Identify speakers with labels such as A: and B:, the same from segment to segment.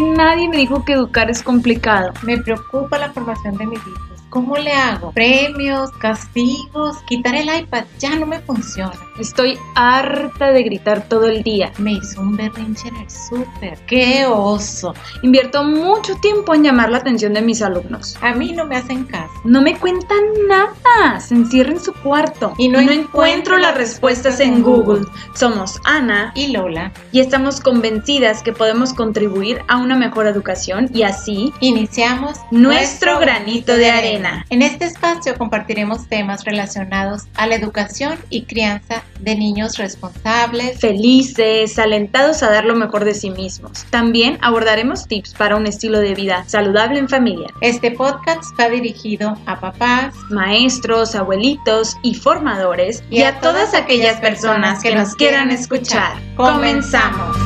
A: nadie me dijo que educar es complicado.
B: Me preocupa la formación de mis hijos. ¿Cómo le hago? Premios, castigos, quitar el iPad ya no me funciona.
A: Estoy harta de gritar todo el día.
B: Me hizo un berrinche en el súper. ¡Qué oso!
A: Invierto mucho tiempo en llamar la atención de mis alumnos.
B: A mí no me hacen caso.
A: No me cuentan nada. Se encierra en su cuarto.
B: Y no
A: no
B: encuentro
A: encuentro las respuestas en Google. Somos Ana
B: Y Lola,
A: y estamos convencidas que podemos contribuir a una mejor educación y así
B: iniciamos
A: nuestro granito de arena.
B: En este espacio compartiremos temas relacionados a la educación y crianza de niños responsables,
A: Felices, alentados a dar lo mejor de sí mismos. También abordaremos tips para un estilo de vida saludable en familia.
B: Este podcast va dirigido a papás
A: Maestros, abuelitos y formadores y, a todas aquellas personas que nos quieran escuchar. Comenzamos.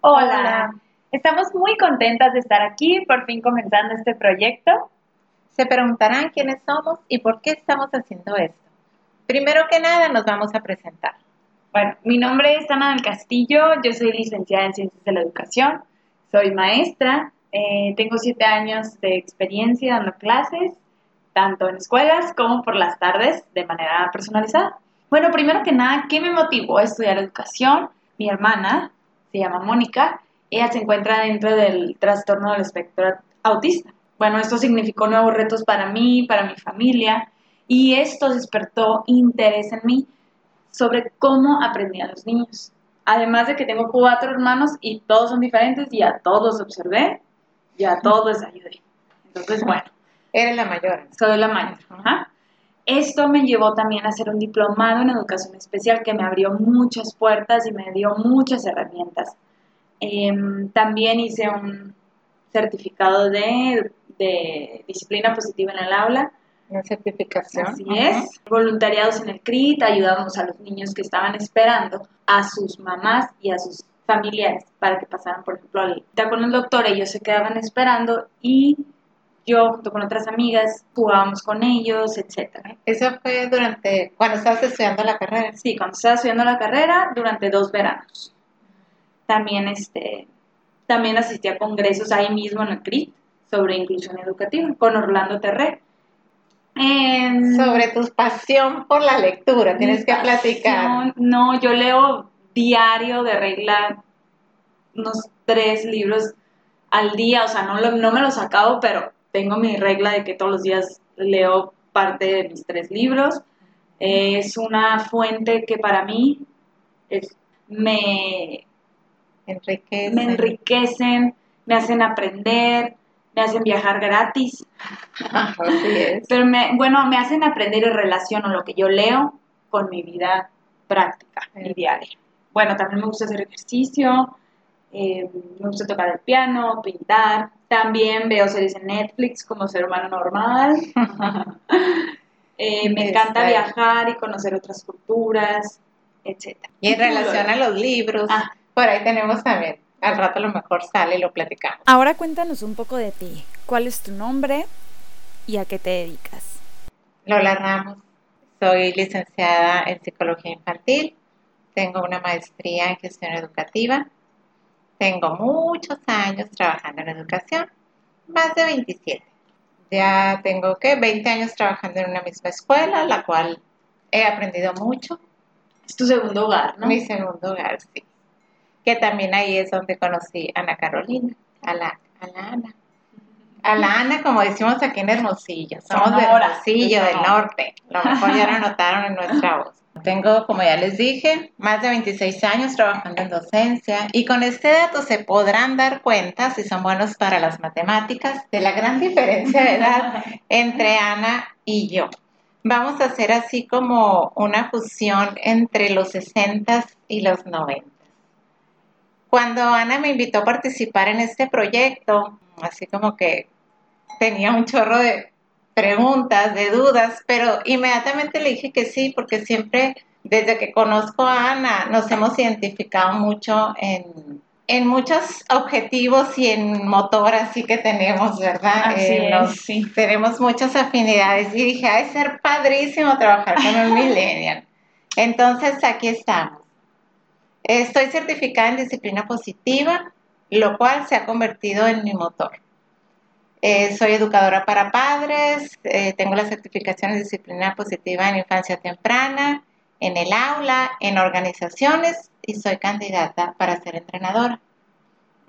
A: Hola. Estamos muy contentas de estar aquí, por fin comenzando este proyecto.
B: Se preguntarán quiénes somos y por qué estamos haciendo esto. Primero que nada nos vamos a presentar.
A: Bueno, mi nombre es Ana del Castillo, yo soy licenciada en Ciencias de la Educación, soy maestra, eh, tengo siete años de experiencia dando clases, tanto en escuelas como por las tardes de manera personalizada. Bueno, primero que nada, ¿qué me motivó a estudiar educación? Mi hermana, se llama Mónica, ella se encuentra dentro del trastorno del espectro autista. Bueno, esto significó nuevos retos para mí, para mi familia, y esto despertó interés en mí sobre cómo aprendían los niños. Además de que tengo cuatro hermanos y todos son diferentes y a todos observé y a todos les ayudé. Entonces, bueno,
B: Eres la mayor.
A: soy la ajá. Esto me llevó también a hacer un diplomado en educación especial que me abrió muchas puertas y me dio muchas herramientas. Em, también hice un certificado de, de disciplina positiva en el aula
B: Una certificación.
A: Así es. Voluntariados en el CRIT, ayudábamos a los niños que estaban esperando a sus mamás y a sus familiares para que pasaran, por ejemplo, al cita con el doctor. Ellos se quedaban esperando y yo, junto con otras amigas, jugábamos con ellos, etcétera.
B: Eso fue durante, cuando estabas estudiando la carrera.
A: Sí, cuando estaba estudiando la carrera, durante dos veranos. También, este, también asistí a congresos ahí mismo en el CRIT sobre inclusión educativa con Orlando Terrer. En-
B: Sobre tu pasión por la lectura, tienes que platicar.
A: No, yo leo diario de regla unos tres libros al día, o sea, no, lo- no me los acabo, pero tengo mi regla de que todos los días leo parte de mis tres libros. Eh, es una fuente que para mí es- me, me enriquecen, me hacen aprender, me hacen viajar gratis.
B: Así es.
A: Pero me, bueno, me hacen aprender y relaciono lo que yo leo con mi vida práctica y
B: Sí.
A: diaria. Bueno, también me gusta hacer ejercicio, eh, me gusta tocar el piano, pintar. También veo series en Netflix como ser humano normal. Eh, me encanta viajar y conocer otras culturas, etc.
B: Y en relación a los libros,
A: Ah.
B: por ahí tenemos también. Al rato a lo mejor sale y lo platicamos.
C: Ahora cuéntanos un poco de ti. ¿Cuál es tu nombre y a qué te dedicas?
B: Lola Ramos, soy licenciada en psicología infantil, tengo una maestría en gestión educativa, tengo muchos años trabajando en educación, más de 27. Ya tengo que 20 años trabajando en una misma escuela, la cual he aprendido mucho.
A: Es tu segundo hogar, ¿no?
B: Mi segundo hogar, sí. Que también ahí es donde conocí a Ana Carolina, a la, a la Ana. A la Ana, como decimos aquí en Hermosillo, somos de Hermosillo,
A: de
B: del norte. Lo mejor ya lo notaron en nuestra voz. Tengo, como ya les dije, más de 26 años trabajando en docencia y con este dato se podrán dar cuenta, si son buenos para las matemáticas, de la gran diferencia de edad entre Ana y yo. Vamos a hacer así como una fusión entre los 60 y los 90. Cuando Ana me invitó a participar en este proyecto, así como que tenía un chorro de preguntas, de dudas, pero inmediatamente le dije que sí, porque siempre, desde que conozco a Ana, nos hemos identificado mucho en, en muchos objetivos y en motor así que tenemos, ¿verdad?
A: Así
B: Eh,
A: es, sí.
B: Tenemos muchas afinidades y dije, ha de ser padrísimo trabajar con un millennial. Entonces aquí estamos. Estoy certificada en disciplina positiva, lo cual se ha convertido en mi motor. Eh, soy educadora para padres, eh, tengo la certificación en disciplina positiva en infancia temprana, en el aula, en organizaciones y soy candidata para ser entrenadora.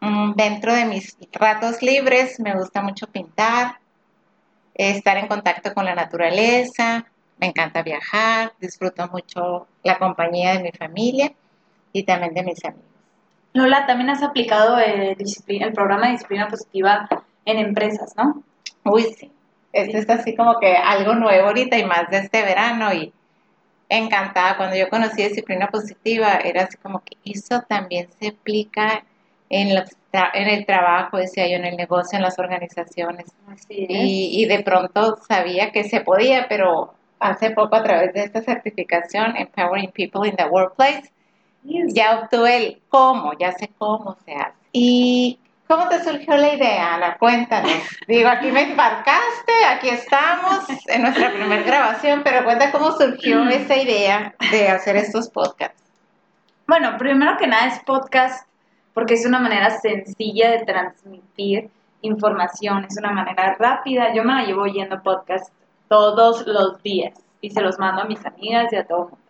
B: Mm, dentro de mis ratos libres me gusta mucho pintar, estar en contacto con la naturaleza, me encanta viajar, disfruto mucho la compañía de mi familia y también de mis amigos.
A: Lola, también has aplicado el, el programa de disciplina positiva en empresas, ¿no?
B: Uy, sí. Esto es así como que algo nuevo ahorita y más de este verano y encantada. Cuando yo conocí disciplina positiva, era así como que eso también se aplica en, en el trabajo, decía yo, en el negocio, en las organizaciones.
A: Así es.
B: Y, y de pronto sabía que se podía, pero hace poco a través de esta certificación, Empowering People in the Workplace, ya obtuve el cómo, ya sé cómo se hace. ¿Y cómo te surgió la idea, Ana? Cuéntanos. Digo, aquí me embarcaste, aquí estamos en nuestra primera grabación, pero cuenta cómo surgió esa idea de hacer estos podcasts.
A: Bueno, primero que nada es podcast porque es una manera sencilla de transmitir información, es una manera rápida. Yo me la llevo oyendo podcast todos los días y se los mando a mis amigas y a todo el mundo.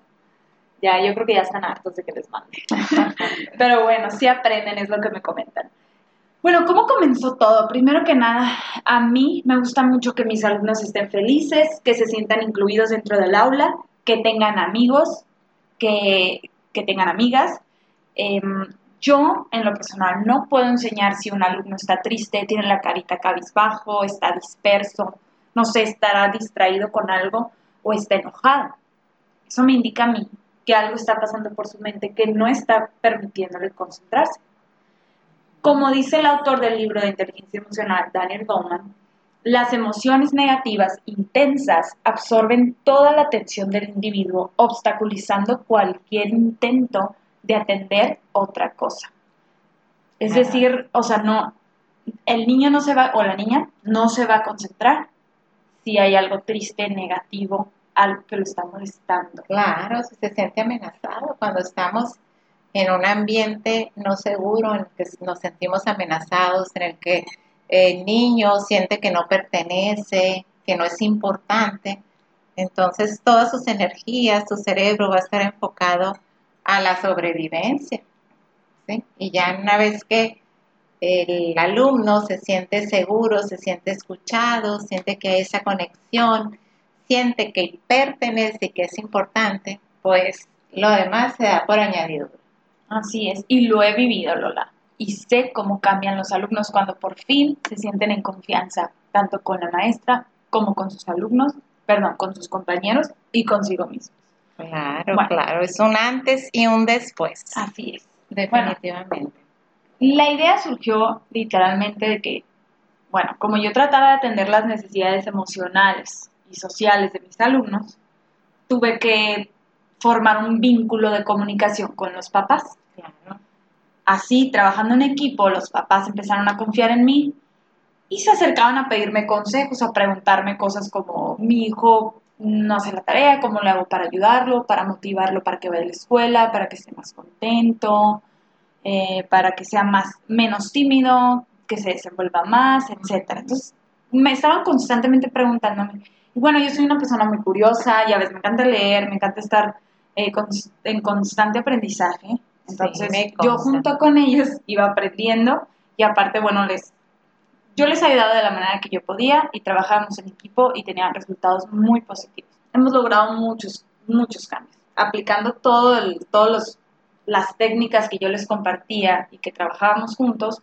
A: Ya, yo creo que ya están hartos de que les mande. Pero bueno, sí aprenden, es lo que me comentan. Bueno, ¿cómo comenzó todo? Primero que nada, a mí me gusta mucho que mis alumnos estén felices, que se sientan incluidos dentro del aula, que tengan amigos, que, que tengan amigas. Em, yo, en lo personal, no puedo enseñar si un alumno está triste, tiene la carita cabizbajo, está disperso, no sé, estará distraído con algo o está enojado. Eso me indica a mí que algo está pasando por su mente que no está permitiéndole concentrarse. Como dice el autor del libro de inteligencia emocional, Daniel Goleman, las emociones negativas intensas absorben toda la atención del individuo, obstaculizando cualquier intento de atender otra cosa. Es decir, o sea, no, el niño no se va, o la niña no se va a concentrar si hay algo triste, negativo, algo que lo está molestando.
B: Claro, si se siente amenazado cuando estamos en un ambiente no seguro, en el que nos sentimos amenazados, en el que el niño siente que no pertenece, que no es importante. Entonces todas sus energías, su cerebro va a estar enfocado a la sobrevivencia. ¿sí? Y ya una vez que el alumno se siente seguro, se siente escuchado, siente que hay esa conexión, siente que pertenece y que es importante, pues lo demás se da por añadido.
A: Así es, y lo he vivido, Lola. Y sé cómo cambian los alumnos cuando por fin se sienten en confianza, tanto con la maestra como con sus alumnos, perdón, con sus compañeros y consigo mismos.
B: Claro, claro, es un antes y un después.
A: Así es.
B: Definitivamente.
A: la idea surgió literalmente de que, bueno, como yo trataba de atender las necesidades emocionales y sociales de mis alumnos, tuve que formar un vínculo de comunicación con los papás. Así, trabajando en equipo, los papás empezaron a confiar en mí y se acercaban a pedirme consejos, a preguntarme cosas como mi hijo no hace la tarea, cómo le hago para ayudarlo, para motivarlo para que vaya a la escuela, para que esté más contento, eh, para que sea más menos tímido, que se desenvuelva más, etcétera. Entonces, me estaban constantemente preguntándome. Y bueno, yo soy una persona muy curiosa, ya ves, me encanta leer, me encanta estar eh, en constante aprendizaje. Entonces, yo junto con ellos iba aprendiendo y aparte, bueno, les yo les ayudaba de la manera que yo podía y trabajábamos en equipo y tenían resultados muy positivos. Hemos logrado muchos, muchos cambios, aplicando todo todas las técnicas que yo les compartía y que trabajábamos juntos.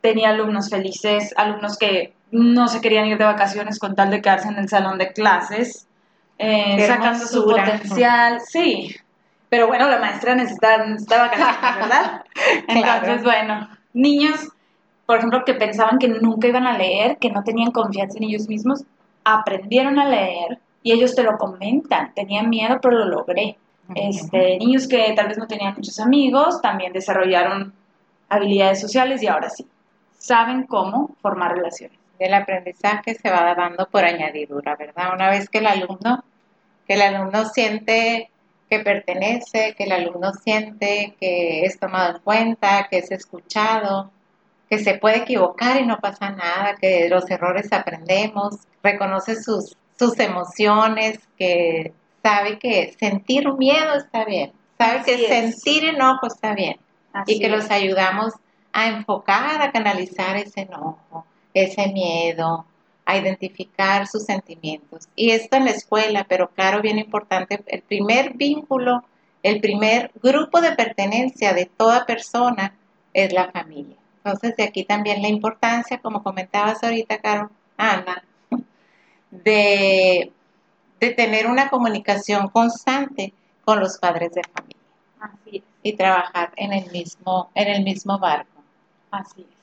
A: Tenía alumnos felices, alumnos que no se querían ir de vacaciones con tal de quedarse en el salón de clases, eh, sacando su potencial. Sí, pero bueno, la maestra necesitaba, necesitaba vacaciones, ¿verdad? Entonces, bueno, niños por ejemplo, que pensaban que nunca iban a leer, que no tenían confianza en ellos mismos, aprendieron a leer y ellos te lo comentan, tenían miedo, pero lo logré. Este, niños que tal vez no tenían muchos amigos, también desarrollaron habilidades sociales y ahora sí, saben cómo formar relaciones.
B: El aprendizaje se va dando por añadidura, ¿verdad? Una vez que el alumno, que el alumno siente que pertenece, que el alumno siente que es tomado en cuenta, que es escuchado, que se puede equivocar y no pasa nada, que de los errores aprendemos, reconoce sus, sus emociones, que sabe que sentir miedo está bien, sabe que sentir enojo está bien y que los ayudamos a enfocar, a canalizar ese enojo, ese miedo, a identificar sus sentimientos. Y esto en la escuela, pero claro, bien importante, el primer vínculo, el primer grupo de pertenencia de toda persona es la familia. Entonces, de aquí también la importancia, como comentabas ahorita, Caro, Ana, de, de tener una comunicación constante con los padres de familia. Así es. Y trabajar en el mismo, en el mismo barco.
A: Así es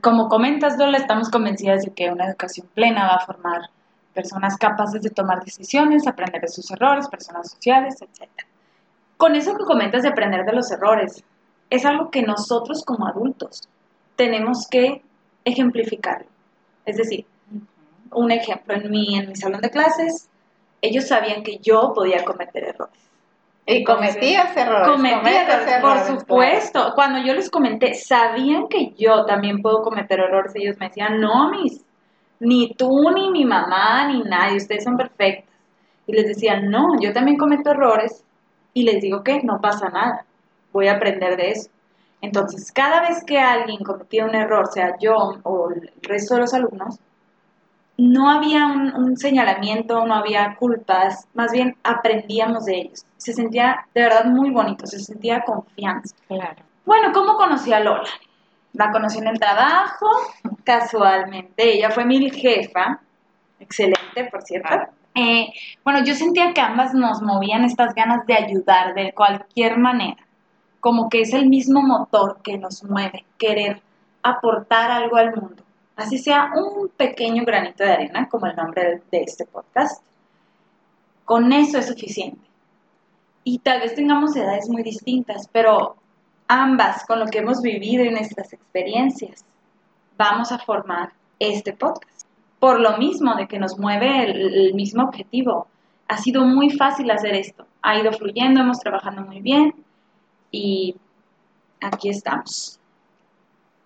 A: como comentas, Lola, estamos convencidas de que una educación plena va a formar personas capaces de tomar decisiones, aprender de sus errores, personas sociales, etc. Con eso que comentas de aprender de los errores, es algo que nosotros como adultos tenemos que ejemplificar. Es decir, un ejemplo, en mi, en mi salón de clases, ellos sabían que yo podía cometer errores.
B: Y cometías errores.
A: Cometía errores, por supuesto. Cuando yo les comenté, sabían que yo también puedo cometer errores. Ellos me decían, no, mis, ni tú, ni mi mamá, ni nadie, ustedes son perfectas. Y les decía, no, yo también cometo errores. Y les digo que no pasa nada. Voy a aprender de eso. Entonces, cada vez que alguien cometía un error, sea yo o el resto de los alumnos, no había un, señalamiento, no había culpas, más bien aprendíamos de ellos. Se sentía de verdad muy bonito, se sentía confianza.
B: Claro.
A: Bueno, ¿cómo conocí a Lola? La conocí en el trabajo, casualmente. Ella fue mi jefa, excelente, por cierto. Eh, bueno, yo sentía que ambas nos movían estas ganas de ayudar de cualquier manera. Como que es el mismo motor que nos mueve, querer aportar algo al mundo así sea un pequeño granito de arena, como el nombre de este podcast, con eso es suficiente. Y tal vez tengamos edades muy distintas, pero ambas, con lo que hemos vivido en nuestras experiencias, vamos a formar este podcast. Por lo mismo de que nos mueve el, mismo objetivo, ha sido muy fácil hacer esto. Ha ido fluyendo, hemos trabajado muy bien y aquí estamos.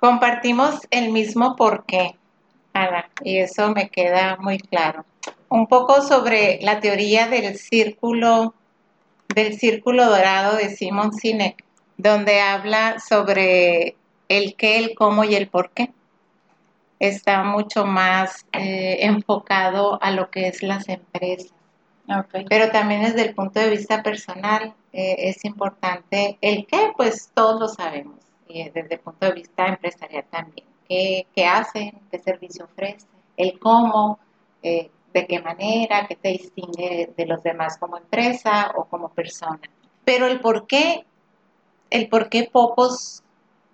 B: Compartimos el mismo porqué, Ana, y eso me queda muy claro. Un poco sobre la teoría del círculo, del círculo dorado de Simon Sinek, donde habla sobre el qué, el cómo y el por qué. Está mucho más eh, enfocado a lo que es las empresas. Pero también desde el punto de vista personal eh, es importante el qué, pues todos lo sabemos eh, desde el punto de vista empresarial también. ¿Qué, hacen? ¿Qué servicio ofrecen? El cómo, eh, de qué manera, qué te distingue de los demás como empresa o como persona. Pero el por qué, el por qué pocos,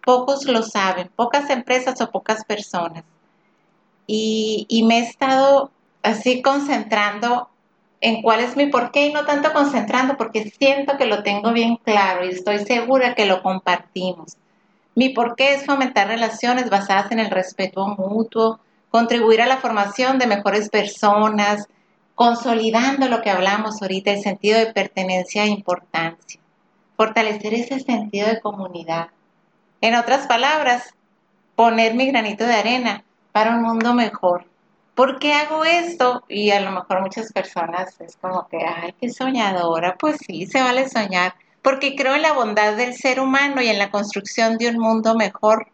B: pocos lo saben, pocas empresas o pocas personas. Y, y me he estado así concentrando en cuál es mi por qué y no tanto concentrando porque siento que lo tengo bien claro y estoy segura que lo compartimos. Mi porqué es fomentar relaciones basadas en el respeto mutuo, contribuir a la formación de mejores personas, consolidando lo que hablamos ahorita, el sentido de pertenencia e importancia, fortalecer ese sentido de comunidad. En otras palabras, poner mi granito de arena para un mundo mejor. ¿Por qué hago esto? Y a lo mejor muchas personas es como que, ay, qué soñadora. Pues sí, se vale soñar porque creo en la bondad del ser humano y en la construcción de un mundo mejor.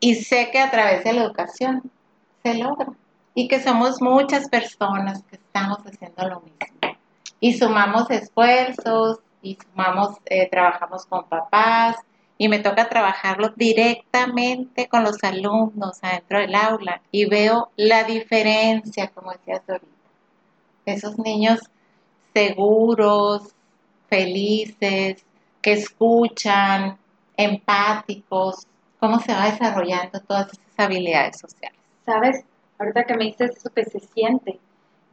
B: Y sé que a través de la educación se logra y que somos muchas personas que estamos haciendo lo mismo. Y sumamos esfuerzos y sumamos, eh, trabajamos con papás y me toca trabajarlo directamente con los alumnos adentro del aula y veo la diferencia, como decías ahorita. Esos niños seguros, felices, que escuchan, empáticos, cómo se va desarrollando todas esas habilidades sociales.
A: Sabes, ahorita que me dices eso que se siente,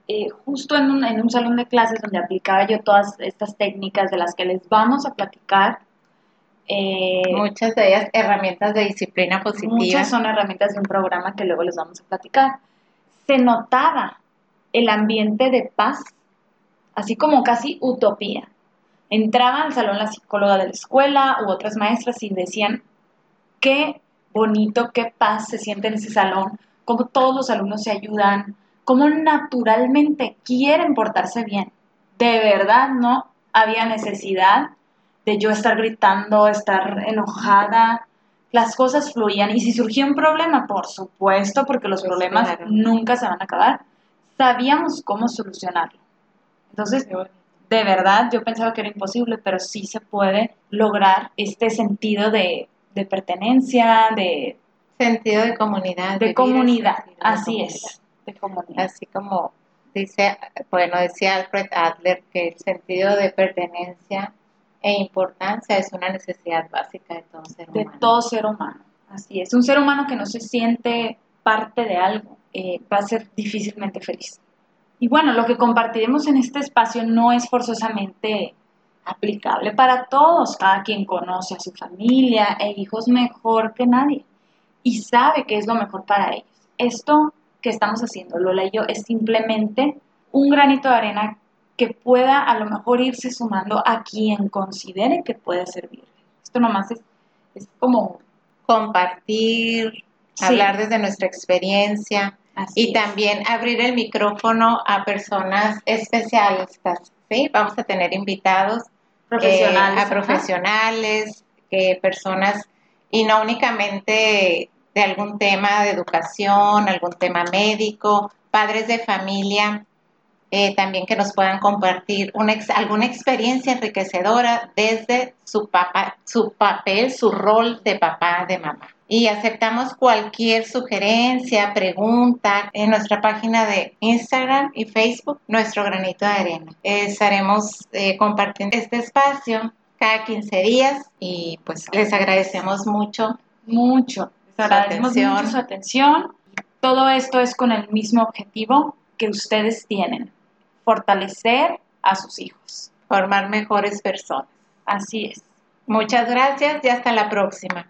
A: eh, justo en un, en un salón de clases donde aplicaba yo todas estas técnicas de las que les vamos a platicar,
B: eh, muchas de ellas herramientas de disciplina positiva.
A: Muchas son herramientas de un programa que luego les vamos a platicar. Se notaba el ambiente de paz así como casi utopía. Entraba al salón la psicóloga de la escuela u otras maestras y decían, qué bonito, qué paz se siente en ese salón, cómo todos los alumnos se ayudan, cómo naturalmente quieren portarse bien. De verdad no había necesidad de yo estar gritando, estar enojada. Las cosas fluían y si surgía un problema, por supuesto, porque los problemas nunca se van a acabar, sabíamos cómo solucionarlo. Entonces, de verdad, yo pensaba que era imposible, pero sí se puede lograr este sentido de, de pertenencia, de,
B: Sentido de comunidad.
A: de comunidad.
B: de
A: Así
B: comunidad.
A: es, de comunidad.
B: Así como dice, bueno, decía Alfred Adler que el sentido de pertenencia e importancia es una necesidad básica de todo ser
A: de
B: humano.
A: todo ser humano. Así es. Un ser humano que no se siente parte de algo eh, va a ser difícilmente feliz. Y bueno, lo que compartiremos en este espacio no es forzosamente aplicable para todos. Cada quien conoce a su familia e hijos mejor que nadie y sabe qué es lo mejor para ellos. Esto que estamos haciendo, Lola y yo, es simplemente un granito de arena que pueda a lo mejor irse sumando a quien considere que puede servir. Esto nomás es, es como...
B: Compartir,
A: Sí.
B: hablar desde nuestra experiencia
A: así
B: y también abrir el micrófono a personas especialistas. ¿sí? Vamos a tener invitados
A: profesionales.
B: eh, a
A: ajá.
B: profesionales, que personas, y no únicamente de algún tema de educación, algún tema médico, padres de familia, eh, también que nos puedan compartir una ex- alguna experiencia enriquecedora desde su, papá, su papel, su rol de papá, de mamá. Y aceptamos cualquier sugerencia, pregunta en nuestra página de Instagram y Facebook, Nuestro Granito de Arena. Eh, estaremos eh, compartiendo este espacio cada 15 días y pues les agradecemos mucho.
A: Mucho. Les
B: Su
A: agradecemos
B: atención.
A: mucho su atención. Todo esto es con el mismo objetivo que ustedes tienen, fortalecer a sus hijos.
B: formar mejores personas.
A: Así es.
B: Muchas gracias y hasta la próxima.